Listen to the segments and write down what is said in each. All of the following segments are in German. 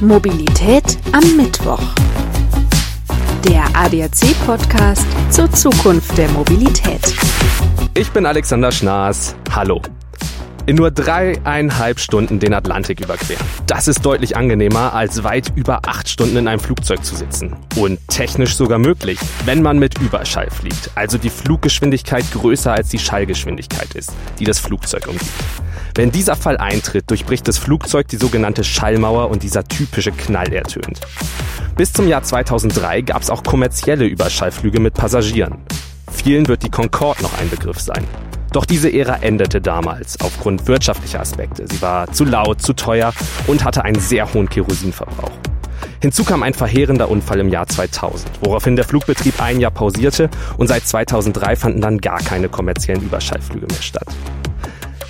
Mobilität am Mittwoch. Der ADAC-Podcast zur Zukunft der Mobilität. Ich bin Alexander Schnaas. Hallo. In nur dreieinhalb Stunden den Atlantik überqueren. Das ist deutlich angenehmer, als weit über acht Stunden in einem Flugzeug zu sitzen. Und technisch sogar möglich, wenn man mit Überschall fliegt. Also die Fluggeschwindigkeit größer als die Schallgeschwindigkeit ist, die das Flugzeug umgibt. Wenn dieser Fall eintritt, durchbricht das Flugzeug die sogenannte Schallmauer und dieser typische Knall ertönt. Bis zum Jahr 2003 gab es auch kommerzielle Überschallflüge mit Passagieren. Vielen wird die Concorde noch ein Begriff sein. Doch diese Ära endete damals aufgrund wirtschaftlicher Aspekte. Sie war zu laut, zu teuer und hatte einen sehr hohen Kerosinverbrauch. Hinzu kam ein verheerender Unfall im Jahr 2000, woraufhin der Flugbetrieb ein Jahr pausierte und seit 2003 fanden dann gar keine kommerziellen Überschallflüge mehr statt.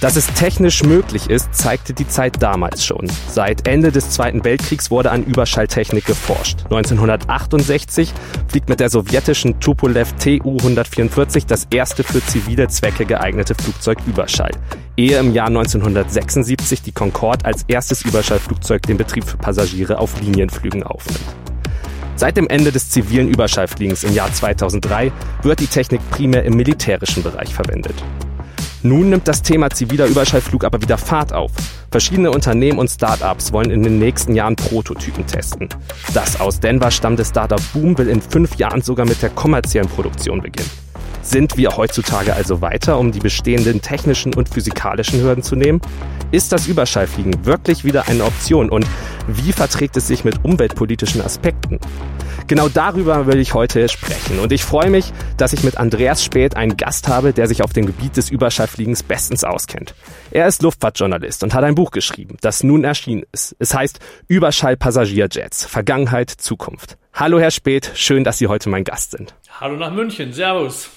Dass es technisch möglich ist, zeigte die Zeit damals schon. Seit Ende des Zweiten Weltkriegs wurde an Überschalltechnik geforscht. 1968 fliegt mit der sowjetischen Tupolev Tu-144 das erste für zivile Zwecke geeignete Flugzeug Überschall. Ehe im Jahr 1976 die Concorde als erstes Überschallflugzeug den Betrieb für Passagiere auf Linienflügen aufnimmt. Seit dem Ende des zivilen Überschallfliegens im Jahr 2003 wird die Technik primär im militärischen Bereich verwendet. Nun nimmt das Thema ziviler Überschallflug aber wieder Fahrt auf. Verschiedene Unternehmen und Startups wollen in den nächsten Jahren Prototypen testen. Das aus Denver stammende Startup Boom will in fünf Jahren sogar mit der kommerziellen Produktion beginnen. Sind wir heutzutage also weiter, um die bestehenden technischen und physikalischen Hürden zu nehmen? Ist das Überschallfliegen wirklich wieder eine Option und wie verträgt es sich mit umweltpolitischen Aspekten? Genau darüber will ich heute sprechen und ich freue mich, dass ich mit Andreas Späth einen Gast habe, der sich auf dem Gebiet des Überschallfliegens bestens auskennt. Er ist Luftfahrtjournalist und hat ein Buch geschrieben, das nun erschienen ist. Es heißt Überschallpassagierjets, Vergangenheit, Zukunft. Hallo Herr Späth, schön, dass Sie heute mein Gast sind. Hallo nach München, Servus.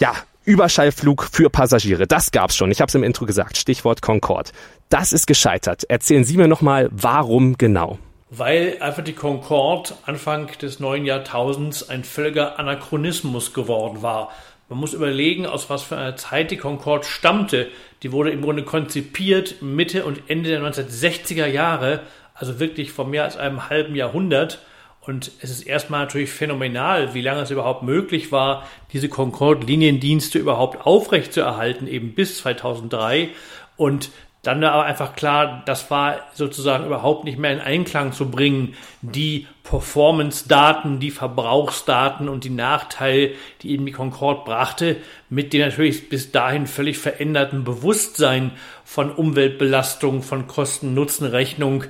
Ja, Überschallflug für Passagiere, das gab's schon. Ich habe es im Intro gesagt, Stichwort Concorde. Das ist gescheitert. Erzählen Sie mir nochmal, warum genau? weil einfach die Concorde Anfang des neuen Jahrtausends ein völliger Anachronismus geworden war. Man muss überlegen, aus was für einer Zeit die Concorde stammte. Die wurde im Grunde konzipiert Mitte und Ende der 1960er Jahre, also wirklich vor mehr als einem halben Jahrhundert. Und es ist erstmal natürlich phänomenal, wie lange es überhaupt möglich war, diese Concorde-Liniendienste überhaupt aufrechtzuerhalten, eben bis 2003. Und dann war aber einfach klar, das war sozusagen überhaupt nicht mehr in Einklang zu bringen, die Performance-Daten, die Verbrauchsdaten und die Nachteile, die eben die Concorde brachte, mit dem natürlich bis dahin völlig veränderten Bewusstsein von Umweltbelastung, von Kosten-Nutzen-Rechnung,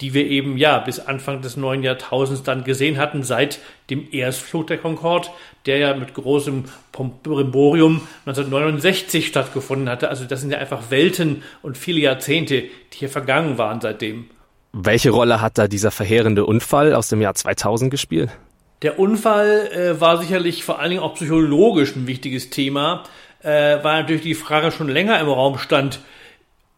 die wir eben ja bis Anfang des neuen Jahrtausends dann gesehen hatten, seit dem Erstflug der Concorde, der ja mit großem Brimborium 1969 stattgefunden hatte. Also das sind ja einfach Welten und viele Jahrzehnte, die hier vergangen waren seitdem. Welche Rolle hat da dieser verheerende Unfall aus dem Jahr 2000 gespielt? Der Unfall äh, war sicherlich vor allen Dingen auch psychologisch ein wichtiges Thema, äh, weil natürlich die Frage schon länger im Raum stand,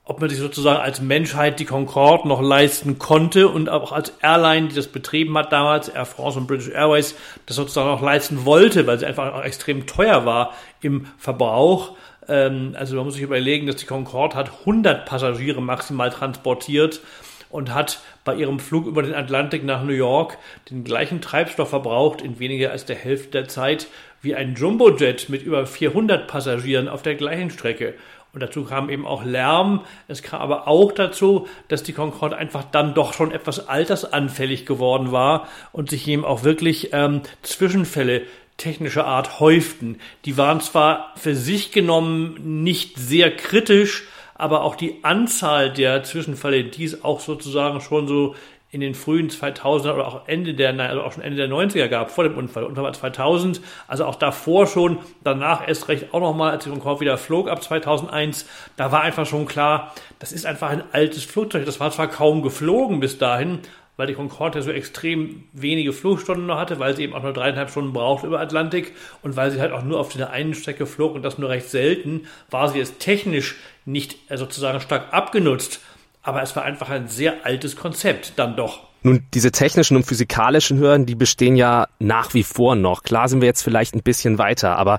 ob man sich sozusagen als Menschheit die Concorde noch leisten konnte und auch als Airline, die das betrieben hat damals, Air France und British Airways, das sozusagen auch leisten wollte, weil sie einfach auch extrem teuer war im Verbrauch. Ähm, also man muss sich überlegen, dass die Concorde hat 100 Passagiere maximal transportiert und hat bei ihrem Flug über den Atlantik nach New York den gleichen Treibstoff verbraucht in weniger als der Hälfte der Zeit wie ein Jumbojet mit über 400 Passagieren auf der gleichen Strecke. Und dazu kam eben auch Lärm. Es kam aber auch dazu, dass die Concorde einfach dann doch schon etwas altersanfällig geworden war und sich eben auch wirklich ähm, Zwischenfälle technischer Art häuften. Die waren zwar für sich genommen nicht sehr kritisch, aber auch die Anzahl der Zwischenfälle, die es auch sozusagen schon so in den frühen 2000er oder auch Ende der, also auch schon Ende der 90er gab, vor dem Unfall. Unfall war 2000, also auch davor schon, danach erst recht auch nochmal, als die Concorde wieder flog ab 2001, da war einfach schon klar, das ist einfach ein altes Flugzeug. Das war zwar kaum geflogen bis dahin, weil die Concorde ja so extrem wenige Flugstunden noch hatte, weil sie eben auch nur dreieinhalb Stunden braucht über Atlantik und weil sie halt auch nur auf der einen Strecke flog und das nur recht selten, war sie jetzt technisch nicht äh, sozusagen stark abgenutzt aber es war einfach ein sehr altes Konzept dann doch. Nun, diese technischen und physikalischen Hürden, die bestehen ja nach wie vor noch. Klar sind wir jetzt vielleicht ein bisschen weiter, aber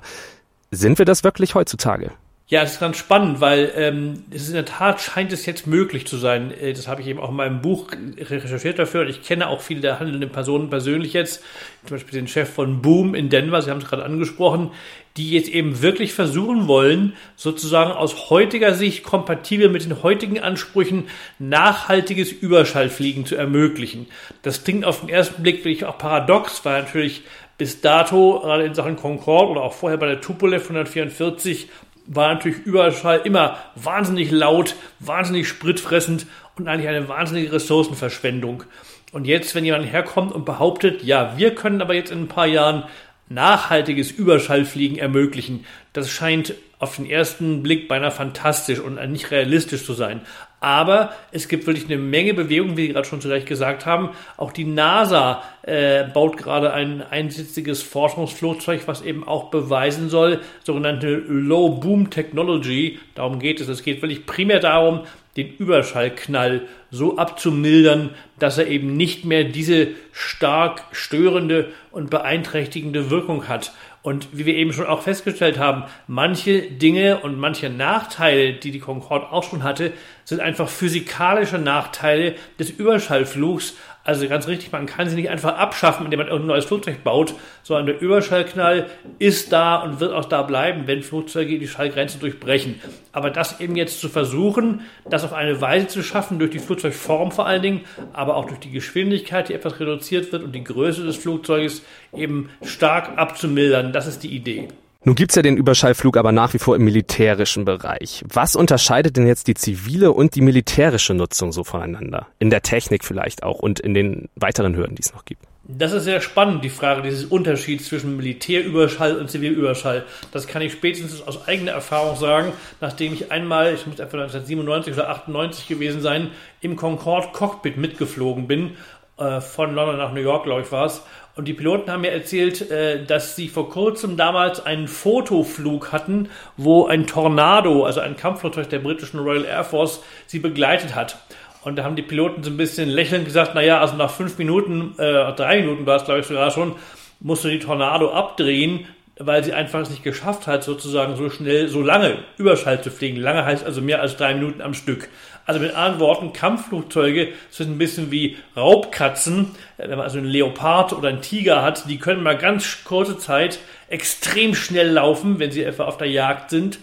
sind wir das wirklich heutzutage? Ja, es ist ganz spannend, weil ähm, es ist in der Tat scheint es jetzt möglich zu sein. Äh, das habe ich eben auch in meinem Buch recherchiert dafür. Und ich kenne auch viele der handelnden Personen persönlich jetzt, zum Beispiel den Chef von Boom in Denver, Sie haben es gerade angesprochen, die jetzt eben wirklich versuchen wollen, sozusagen aus heutiger Sicht kompatibel mit den heutigen Ansprüchen nachhaltiges Überschallfliegen zu ermöglichen. Das klingt auf den ersten Blick wirklich auch paradox, weil natürlich bis dato, gerade in Sachen Concorde oder auch vorher bei der Tupolev 144, war natürlich Überschall immer wahnsinnig laut, wahnsinnig spritfressend und eigentlich eine wahnsinnige Ressourcenverschwendung. Und jetzt, wenn jemand herkommt und behauptet, ja, wir können aber jetzt in ein paar Jahren nachhaltiges Überschallfliegen ermöglichen, das scheint auf den ersten Blick beinahe fantastisch und nicht realistisch zu sein. Aber es gibt wirklich eine Menge Bewegung, wie Sie gerade schon zu Recht gesagt haben. Auch die NASA äh, baut gerade ein einsitziges Forschungsflugzeug, was eben auch beweisen soll, sogenannte Low Boom Technology. Darum geht es. Es geht wirklich primär darum, den Überschallknall so abzumildern, dass er eben nicht mehr diese stark störende und beeinträchtigende Wirkung hat. Und wie wir eben schon auch festgestellt haben, manche Dinge und manche Nachteile, die die Concorde auch schon hatte, sind einfach physikalische Nachteile des Überschallflugs. Also ganz richtig, man kann sie nicht einfach abschaffen, indem man irgendein neues Flugzeug baut, sondern der Überschallknall ist da und wird auch da bleiben, wenn Flugzeuge die Schallgrenze durchbrechen. Aber das eben jetzt zu versuchen, das auf eine Weise zu schaffen, durch die Flugzeugform vor allen Dingen, aber auch durch die Geschwindigkeit, die etwas reduziert wird und die Größe des Flugzeuges eben stark abzumildern, das ist die Idee. Nun gibt's ja den Überschallflug aber nach wie vor im militärischen Bereich. Was unterscheidet denn jetzt die zivile und die militärische Nutzung so voneinander? In der Technik vielleicht auch und in den weiteren Hürden, die es noch gibt. Das ist sehr spannend, die Frage dieses Unterschieds zwischen Militärüberschall und Zivilüberschall. Das kann ich spätestens aus eigener Erfahrung sagen, nachdem ich einmal, ich muss etwa 1997 oder 98 gewesen sein, im Concorde Cockpit mitgeflogen bin, äh, von London nach New York, glaube ich, war es. Und die Piloten haben mir erzählt, äh, dass sie vor kurzem damals einen Fotoflug hatten, wo ein Tornado, also ein Kampfflugzeug der britischen Royal Air Force, sie begleitet hat. Und da haben die Piloten so ein bisschen lächelnd gesagt, naja, also nach fünf Minuten, äh, drei Minuten war es glaube ich sogar schon, musste die Tornado abdrehen, weil sie einfach es nicht geschafft hat, sozusagen so schnell, so lange Überschall zu fliegen. Lange heißt also mehr als drei Minuten am Stück. Also mit anderen Worten, Kampfflugzeuge sind ein bisschen wie Raubkatzen. Wenn man also einen Leopard oder einen Tiger hat, die können mal ganz kurze Zeit extrem schnell laufen, wenn sie etwa auf der Jagd sind.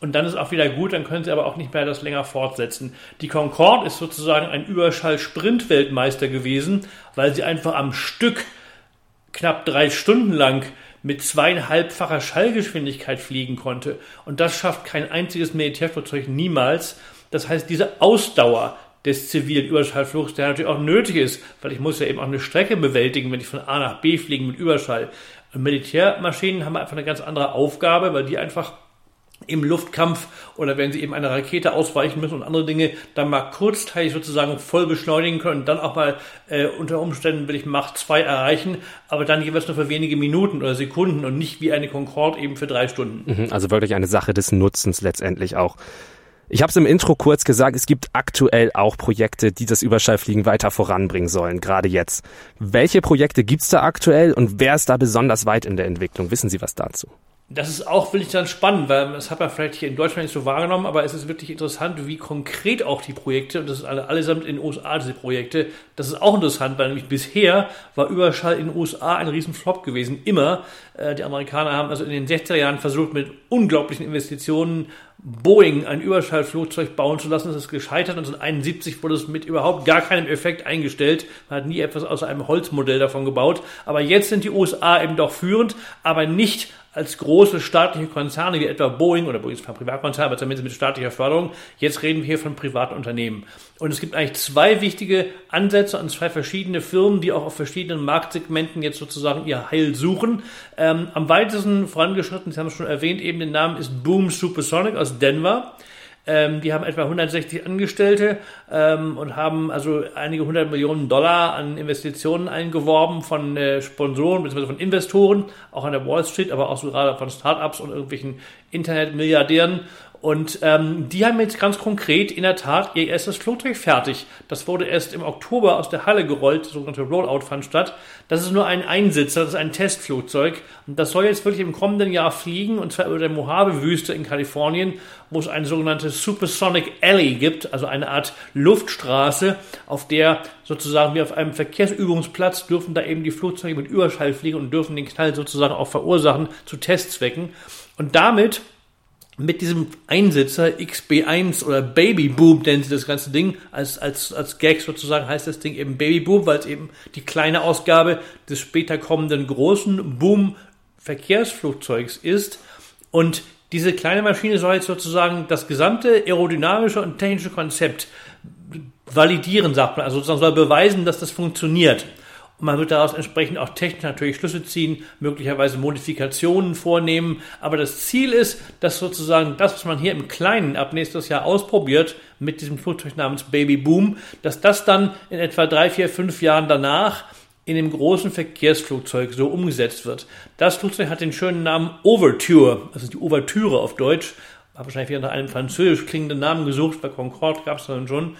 Und dann ist auch wieder gut, dann können sie aber auch nicht mehr das länger fortsetzen. Die Concorde ist sozusagen ein Überschall-Sprint-Weltmeister gewesen, weil sie einfach am Stück knapp drei Stunden lang mit zweieinhalbfacher Schallgeschwindigkeit fliegen konnte. Und das schafft kein einziges Militärflugzeug niemals. Das heißt, diese Ausdauer des zivilen Überschallflugs, der natürlich auch nötig ist, weil ich muss ja eben auch eine Strecke bewältigen, wenn ich von A nach B fliege mit Überschall. Und Militärmaschinen haben einfach eine ganz andere Aufgabe, weil die einfach im Luftkampf oder wenn sie eben einer Rakete ausweichen müssen und andere Dinge, dann mal kurzzeitig sozusagen voll beschleunigen können dann auch mal äh, unter Umständen will ich Macht 2 erreichen, aber dann jeweils nur für wenige Minuten oder Sekunden und nicht wie eine Concorde eben für drei Stunden. Mhm, also wirklich eine Sache des Nutzens letztendlich auch. Ich habe es im Intro kurz gesagt, es gibt aktuell auch Projekte, die das Überschallfliegen weiter voranbringen sollen, gerade jetzt. Welche Projekte gibt's da aktuell und wer ist da besonders weit in der Entwicklung? Wissen Sie was dazu? Das ist auch wirklich dann spannend, weil das hat man vielleicht hier in Deutschland nicht so wahrgenommen, aber es ist wirklich interessant, wie konkret auch die Projekte, und das ist alle, allesamt in den USA diese Projekte, das ist auch interessant, weil nämlich bisher war Überschall in den USA ein Riesenflop gewesen, immer. Äh, die Amerikaner haben also in den 60er Jahren versucht, mit unglaublichen Investitionen Boeing ein Überschallflugzeug bauen zu lassen. Das ist gescheitert. 1971 wurde es mit überhaupt gar keinem Effekt eingestellt. Man hat nie etwas außer einem Holzmodell davon gebaut. Aber jetzt sind die USA eben doch führend, aber nicht als große staatliche Konzerne wie etwa Boeing oder Boeing ist kein Privatkonzern, aber zumindest mit staatlicher Förderung. Jetzt reden wir hier von privaten Unternehmen. Und es gibt eigentlich zwei wichtige Ansätze an zwei verschiedene Firmen, die auch auf verschiedenen Marktsegmenten jetzt sozusagen ihr Heil suchen. Ähm, am weitesten vorangeschritten, Sie haben es schon erwähnt, eben den Namen ist Boom Supersonic aus Denver. Ähm, die haben etwa 160 Angestellte ähm, und haben also einige hundert Millionen Dollar an Investitionen eingeworben von äh, Sponsoren bzw. von Investoren, auch an der Wall Street, aber auch so gerade von Startups und irgendwelchen Internetmilliardären. Und ähm, die haben jetzt ganz konkret in der Tat ihr erstes Flugzeug fertig. Das wurde erst im Oktober aus der Halle gerollt, sogenannte Rollout fand statt. Das ist nur ein Einsitzer, das ist ein Testflugzeug. Und das soll jetzt wirklich im kommenden Jahr fliegen, und zwar über der Mojave-Wüste in Kalifornien, wo es eine sogenannte Supersonic Alley gibt, also eine Art Luftstraße, auf der sozusagen wie auf einem Verkehrsübungsplatz dürfen da eben die Flugzeuge mit Überschall fliegen und dürfen den Knall sozusagen auch verursachen zu Testzwecken. Und damit mit diesem Einsitzer XB1 oder Baby Boom nennen sie das ganze Ding. Als, als, als Gag sozusagen heißt das Ding eben Baby Boom, weil es eben die kleine Ausgabe des später kommenden großen Boom Verkehrsflugzeugs ist. Und diese kleine Maschine soll jetzt sozusagen das gesamte aerodynamische und technische Konzept validieren, sagt man. Also sozusagen soll beweisen, dass das funktioniert. Man wird daraus entsprechend auch technisch natürlich Schlüsse ziehen, möglicherweise Modifikationen vornehmen. Aber das Ziel ist, dass sozusagen das, was man hier im Kleinen ab nächstes Jahr ausprobiert, mit diesem Flugzeug namens Baby Boom, dass das dann in etwa drei, vier, fünf Jahren danach in dem großen Verkehrsflugzeug so umgesetzt wird. Das Flugzeug hat den schönen Namen Overture, also die Ouvertüre auf Deutsch, habe wahrscheinlich wieder nach einem französisch klingenden Namen gesucht, bei Concorde gab es dann schon.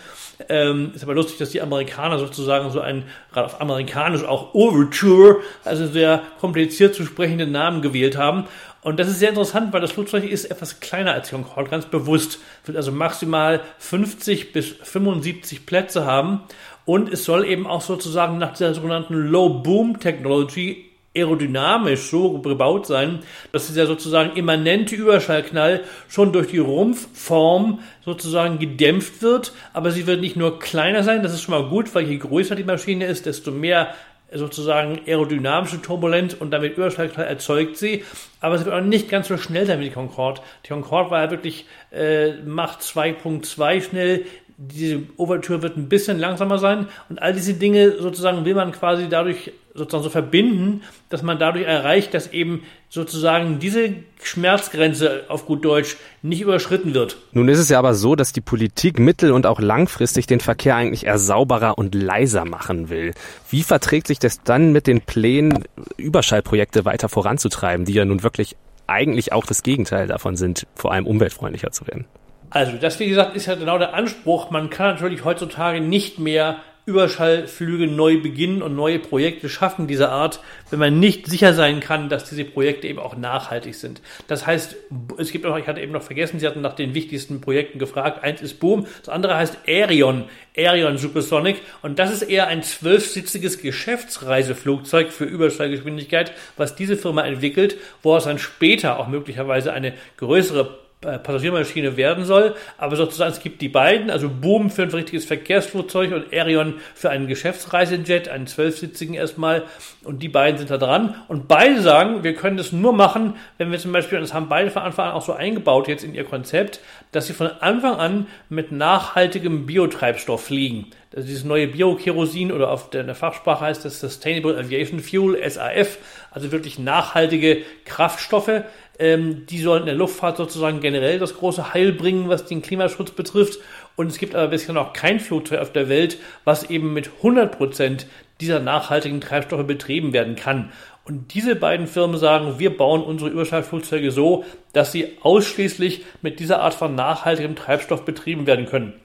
Ähm, ist aber lustig, dass die Amerikaner sozusagen so einen, gerade auf Amerikanisch auch Overture, also sehr kompliziert zu sprechenden Namen gewählt haben. Und das ist sehr interessant, weil das Flugzeug ist etwas kleiner als Concorde, ganz bewusst. Wird also maximal 50 bis 75 Plätze haben. Und es soll eben auch sozusagen nach dieser sogenannten Low Boom Technology aerodynamisch so gebaut sein, dass dieser sozusagen immanente Überschallknall schon durch die Rumpfform sozusagen gedämpft wird, aber sie wird nicht nur kleiner sein, das ist schon mal gut, weil je größer die Maschine ist, desto mehr sozusagen aerodynamische Turbulenz und damit Überschallknall erzeugt sie, aber sie wird auch nicht ganz so schnell sein wie die Concorde. Die Concorde war ja wirklich äh, Macht 2.2 schnell, diese Overtür wird ein bisschen langsamer sein und all diese Dinge sozusagen will man quasi dadurch sozusagen so verbinden, dass man dadurch erreicht, dass eben sozusagen diese Schmerzgrenze auf gut Deutsch nicht überschritten wird. Nun ist es ja aber so, dass die Politik mittel- und auch langfristig den Verkehr eigentlich eher sauberer und leiser machen will. Wie verträgt sich das dann mit den Plänen, Überschallprojekte weiter voranzutreiben, die ja nun wirklich eigentlich auch das Gegenteil davon sind, vor allem umweltfreundlicher zu werden? Also, das, wie gesagt, ist ja genau der Anspruch. Man kann natürlich heutzutage nicht mehr Überschallflüge neu beginnen und neue Projekte schaffen dieser Art, wenn man nicht sicher sein kann, dass diese Projekte eben auch nachhaltig sind. Das heißt, es gibt auch, ich hatte eben noch vergessen, Sie hatten nach den wichtigsten Projekten gefragt. Eins ist Boom, das andere heißt Aerion, Aerion Supersonic und das ist eher ein zwölfsitziges Geschäftsreiseflugzeug für Überschallgeschwindigkeit, was diese Firma entwickelt, wo es dann später auch möglicherweise eine größere Passagiermaschine werden soll. Aber sozusagen, es gibt die beiden, also Boom für ein richtiges Verkehrsflugzeug und Aerion für einen Geschäftsreisejet, einen zwölfsitzigen erstmal. Und die beiden sind da dran. Und beide sagen, wir können das nur machen, wenn wir zum Beispiel, und das haben beide von Anfang an auch so eingebaut jetzt in ihr Konzept, dass sie von Anfang an mit nachhaltigem Biotreibstoff fliegen. Also dieses neue Biokerosin oder auf der, Fachsprache heißt das Sustainable Aviation Fuel, SAF, also wirklich nachhaltige Kraftstoffe, ähm, die sollen in der Luftfahrt sozusagen generell das große Heil bringen, was den Klimaschutz betrifft. Und es gibt aber bisher noch kein Flugzeug auf der Welt, was eben mit 100 Prozent dieser nachhaltigen Treibstoffe betrieben werden kann. Und diese beiden Firmen sagen, wir bauen unsere Überschallflugzeuge so, dass sie ausschließlich mit dieser Art von nachhaltigem Treibstoff betrieben werden können.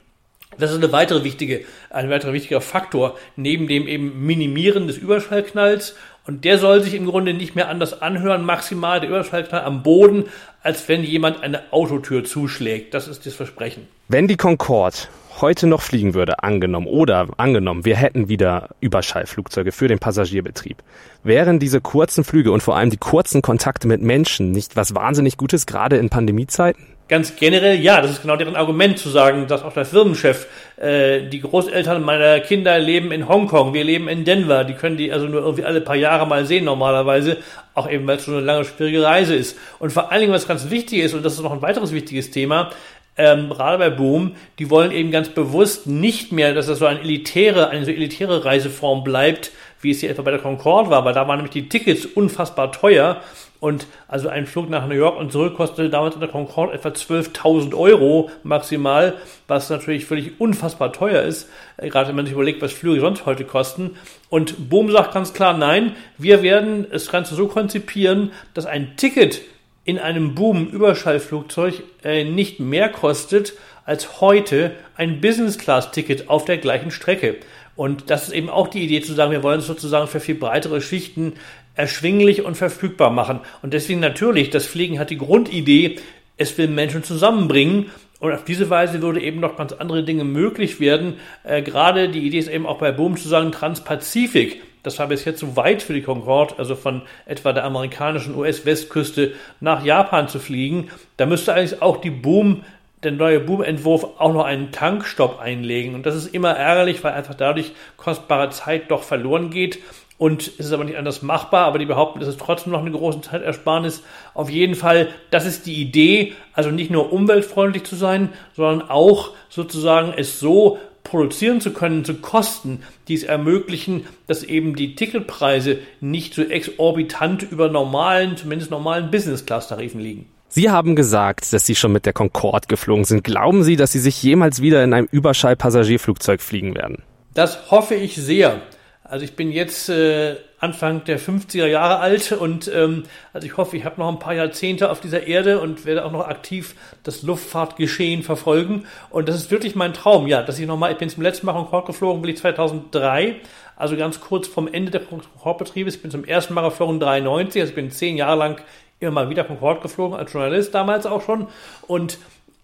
Das ist eine weitere wichtige, ein weiterer wichtiger Faktor, neben dem eben Minimieren des Überschallknalls. Und der soll sich im Grunde nicht mehr anders anhören, maximal der Überschallknall am Boden, als wenn jemand eine Autotür zuschlägt. Das ist das Versprechen. Wenn die Concorde heute noch fliegen würde, angenommen, oder angenommen, wir hätten wieder Überschallflugzeuge für den Passagierbetrieb, wären diese kurzen Flüge und vor allem die kurzen Kontakte mit Menschen nicht was wahnsinnig Gutes, gerade in Pandemiezeiten? Ganz generell, ja, das ist genau deren Argument zu sagen, dass auch der Firmenchef, äh, die Großeltern meiner Kinder leben in Hongkong, wir leben in Denver, die können die also nur irgendwie alle paar Jahre mal sehen normalerweise, auch eben weil es schon eine lange schwierige Reise ist. Und vor allen Dingen, was ganz wichtig ist, und das ist noch ein weiteres wichtiges Thema, ähm, gerade bei Boom, die wollen eben ganz bewusst nicht mehr, dass das so eine elitäre, eine so elitäre Reiseform bleibt, wie es hier etwa bei der Concorde war, weil da waren nämlich die Tickets unfassbar teuer und also ein Flug nach New York und zurück kostete damals in der Concorde etwa 12.000 Euro maximal, was natürlich völlig unfassbar teuer ist, äh, gerade wenn man sich überlegt, was Flüge sonst heute kosten. Und Boom sagt ganz klar, nein, wir werden das Ganze so konzipieren, dass ein Ticket in einem Boom-Überschallflugzeug äh, nicht mehr kostet als heute ein Business-Class-Ticket auf der gleichen Strecke. Und das ist eben auch die Idee zu sagen, wir wollen es sozusagen für viel breitere Schichten erschwinglich und verfügbar machen. Und deswegen natürlich, das Fliegen hat die Grundidee, es will Menschen zusammenbringen. Und auf diese Weise würde eben noch ganz andere Dinge möglich werden. Äh, gerade die Idee ist eben auch bei Boom zu sagen, Transpazifik. Das war bis jetzt zu weit für die Concorde, also von etwa der amerikanischen US-Westküste nach Japan zu fliegen. Da müsste eigentlich auch die Boom der neue Boom-Entwurf auch noch einen Tankstopp einlegen. Und das ist immer ärgerlich, weil einfach dadurch kostbare Zeit doch verloren geht. Und es ist aber nicht anders machbar, aber die behaupten, es ist trotzdem noch eine große Zeitersparnis. Auf jeden Fall, das ist die Idee, also nicht nur umweltfreundlich zu sein, sondern auch sozusagen es so produzieren zu können zu Kosten, die es ermöglichen, dass eben die Ticketpreise nicht so exorbitant über normalen, zumindest normalen Business-Class-Tarifen liegen. Sie haben gesagt, dass Sie schon mit der Concorde geflogen sind. Glauben Sie, dass Sie sich jemals wieder in einem Überschall-Passagierflugzeug fliegen werden? Das hoffe ich sehr. Also ich bin jetzt äh, Anfang der 50er Jahre alt und ähm, also ich hoffe, ich habe noch ein paar Jahrzehnte auf dieser Erde und werde auch noch aktiv das Luftfahrtgeschehen verfolgen. Und das ist wirklich mein Traum, ja, dass ich nochmal, ich bin zum letzten Mal Concorde geflogen, bin ich 2003, also ganz kurz vom Ende der Concorde-Betriebes. Ich bin zum ersten Mal geflogen 93, also ich bin zehn Jahre lang immer mal wieder Concorde geflogen, als Journalist damals auch schon. Und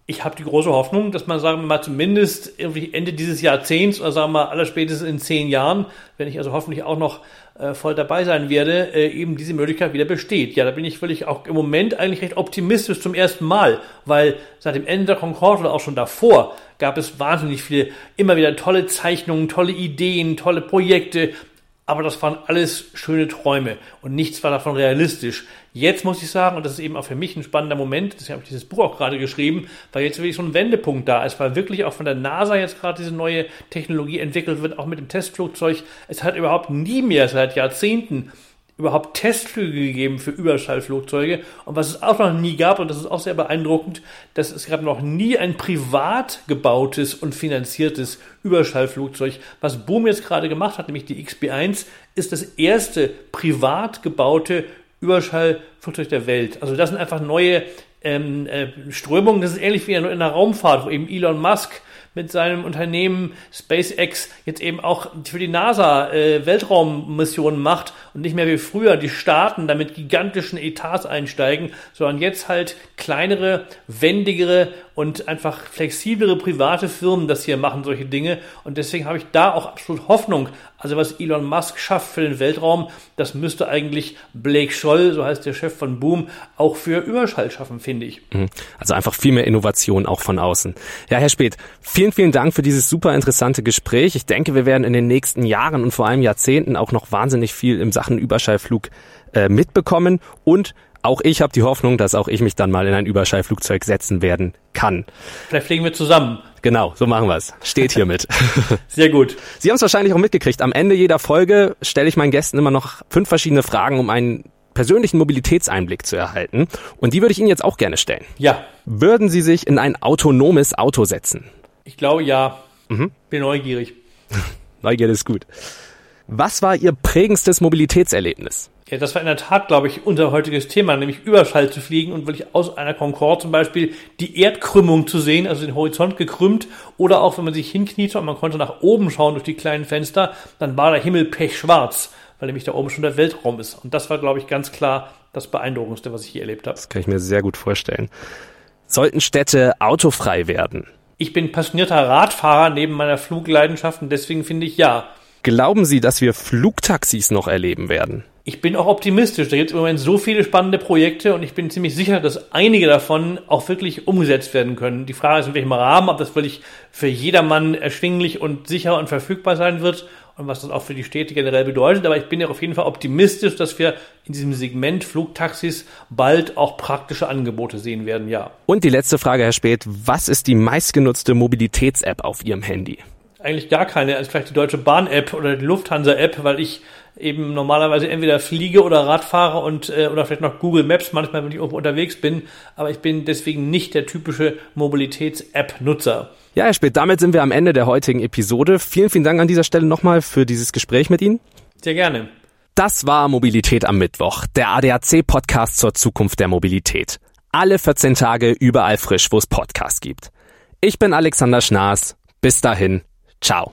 ich habe die große Hoffnung, dass man, sagen wir mal, zumindest irgendwie Ende dieses Jahrzehnts oder sagen wir mal allerspätestens in zehn Jahren, wenn ich also hoffentlich auch noch äh, voll dabei sein werde, äh, eben diese Möglichkeit wieder besteht. Ja, da bin ich wirklich auch im Moment eigentlich recht optimistisch zum ersten Mal, weil seit dem Ende der Concorde oder auch schon davor gab es wahnsinnig viele, immer wieder tolle Zeichnungen, tolle Ideen, tolle Projekte, aber das waren alles schöne Träume und nichts war davon realistisch. Jetzt muss ich sagen, und das ist eben auch für mich ein spannender Moment, deswegen habe ich dieses Buch auch gerade geschrieben, weil jetzt wirklich so ein Wendepunkt da ist, weil wirklich auch von der NASA jetzt gerade diese neue Technologie entwickelt wird, auch mit dem Testflugzeug. Es hat überhaupt nie mehr seit Jahrzehnten überhaupt Testflüge gegeben für Überschallflugzeuge. Und was es auch noch nie gab, und das ist auch sehr beeindruckend, dass es gab noch nie ein privat gebautes und finanziertes Überschallflugzeug. Was Boom jetzt gerade gemacht hat, nämlich die XB1, ist das erste privat gebaute Überschallflugzeug der Welt. Also das sind einfach neue ähm, äh, Strömungen. Das ist ähnlich wie in der Raumfahrt, wo eben Elon Musk mit seinem Unternehmen SpaceX jetzt eben auch für die NASA äh, Weltraummissionen macht und nicht mehr wie früher die Staaten damit gigantischen Etats einsteigen, sondern jetzt halt kleinere, wendigere und einfach flexiblere private Firmen das hier machen, solche Dinge. Und deswegen habe ich da auch absolut Hoffnung. Also was Elon Musk schafft für den Weltraum, das müsste eigentlich Blake Scholl, so heißt der Chef von Boom, auch für Überschall schaffen, finde ich. Mhm. Also einfach viel mehr Innovation auch von außen. Ja, Herr Speth, vielen, vielen Dank für dieses super interessante Gespräch. Ich denke, wir werden in den nächsten Jahren und vor allem Jahrzehnten auch noch wahnsinnig viel im Sachen Überschallflug äh, mitbekommen und auch ich habe die Hoffnung, dass auch ich mich dann mal in ein Überschallflugzeug setzen werden kann. Vielleicht fliegen wir zusammen. Genau, so machen wir es. Steht hiermit. Sehr gut. Sie haben es wahrscheinlich auch mitgekriegt. Am Ende jeder Folge stelle ich meinen Gästen immer noch fünf verschiedene Fragen, um einen persönlichen Mobilitätseinblick zu erhalten. Und die würde ich Ihnen jetzt auch gerne stellen. Ja. Würden Sie sich in ein autonomes Auto setzen? Ich glaube ja. Mhm. Bin neugierig. Neugierde ist gut. Was war Ihr prägendstes Mobilitätserlebnis? Ja, das war in der Tat, glaube ich, unser heutiges Thema, nämlich Überschall zu fliegen und wirklich aus einer Concorde zum Beispiel die Erdkrümmung zu sehen, also den Horizont gekrümmt, oder auch wenn man sich hinkniete und man konnte nach oben schauen durch die kleinen Fenster, dann war der Himmel pechschwarz, weil nämlich da oben schon der Weltraum ist. Und das war, glaube ich, ganz klar das Beeindruckendste, was ich hier erlebt habe. Das kann ich mir sehr gut vorstellen. Sollten Städte autofrei werden? Ich bin passionierter Radfahrer neben meiner Flugleidenschaft und deswegen finde ich ja. Glauben Sie, dass wir Flugtaxis noch erleben werden? Ich bin auch optimistisch. Da gibt es im Moment so viele spannende Projekte und ich bin ziemlich sicher, dass einige davon auch wirklich umgesetzt werden können. Die Frage ist, in welchem Rahmen, ob das wirklich für jedermann erschwinglich und sicher und verfügbar sein wird und was das auch für die Städte generell bedeutet. Aber ich bin ja auf jeden Fall optimistisch, dass wir in diesem Segment Flugtaxis bald auch praktische Angebote sehen werden, ja. Und die letzte Frage, Herr Speth. Was ist die meistgenutzte Mobilitäts-App auf Ihrem Handy? Eigentlich gar keine, als vielleicht die Deutsche Bahn-App oder die Lufthansa-App, weil ich eben normalerweise entweder fliege oder Radfahre und äh, oder vielleicht noch Google Maps manchmal, wenn ich irgendwo unterwegs bin, aber ich bin deswegen nicht der typische Mobilitäts-App-Nutzer. Ja, Herr Spät, damit sind wir am Ende der heutigen Episode. Vielen, vielen Dank an dieser Stelle nochmal für dieses Gespräch mit Ihnen. Sehr gerne. Das war Mobilität am Mittwoch, der ADAC-Podcast zur Zukunft der Mobilität. Alle 14 Tage überall frisch, wo es Podcasts gibt. Ich bin Alexander Schnaas. Bis dahin, ciao.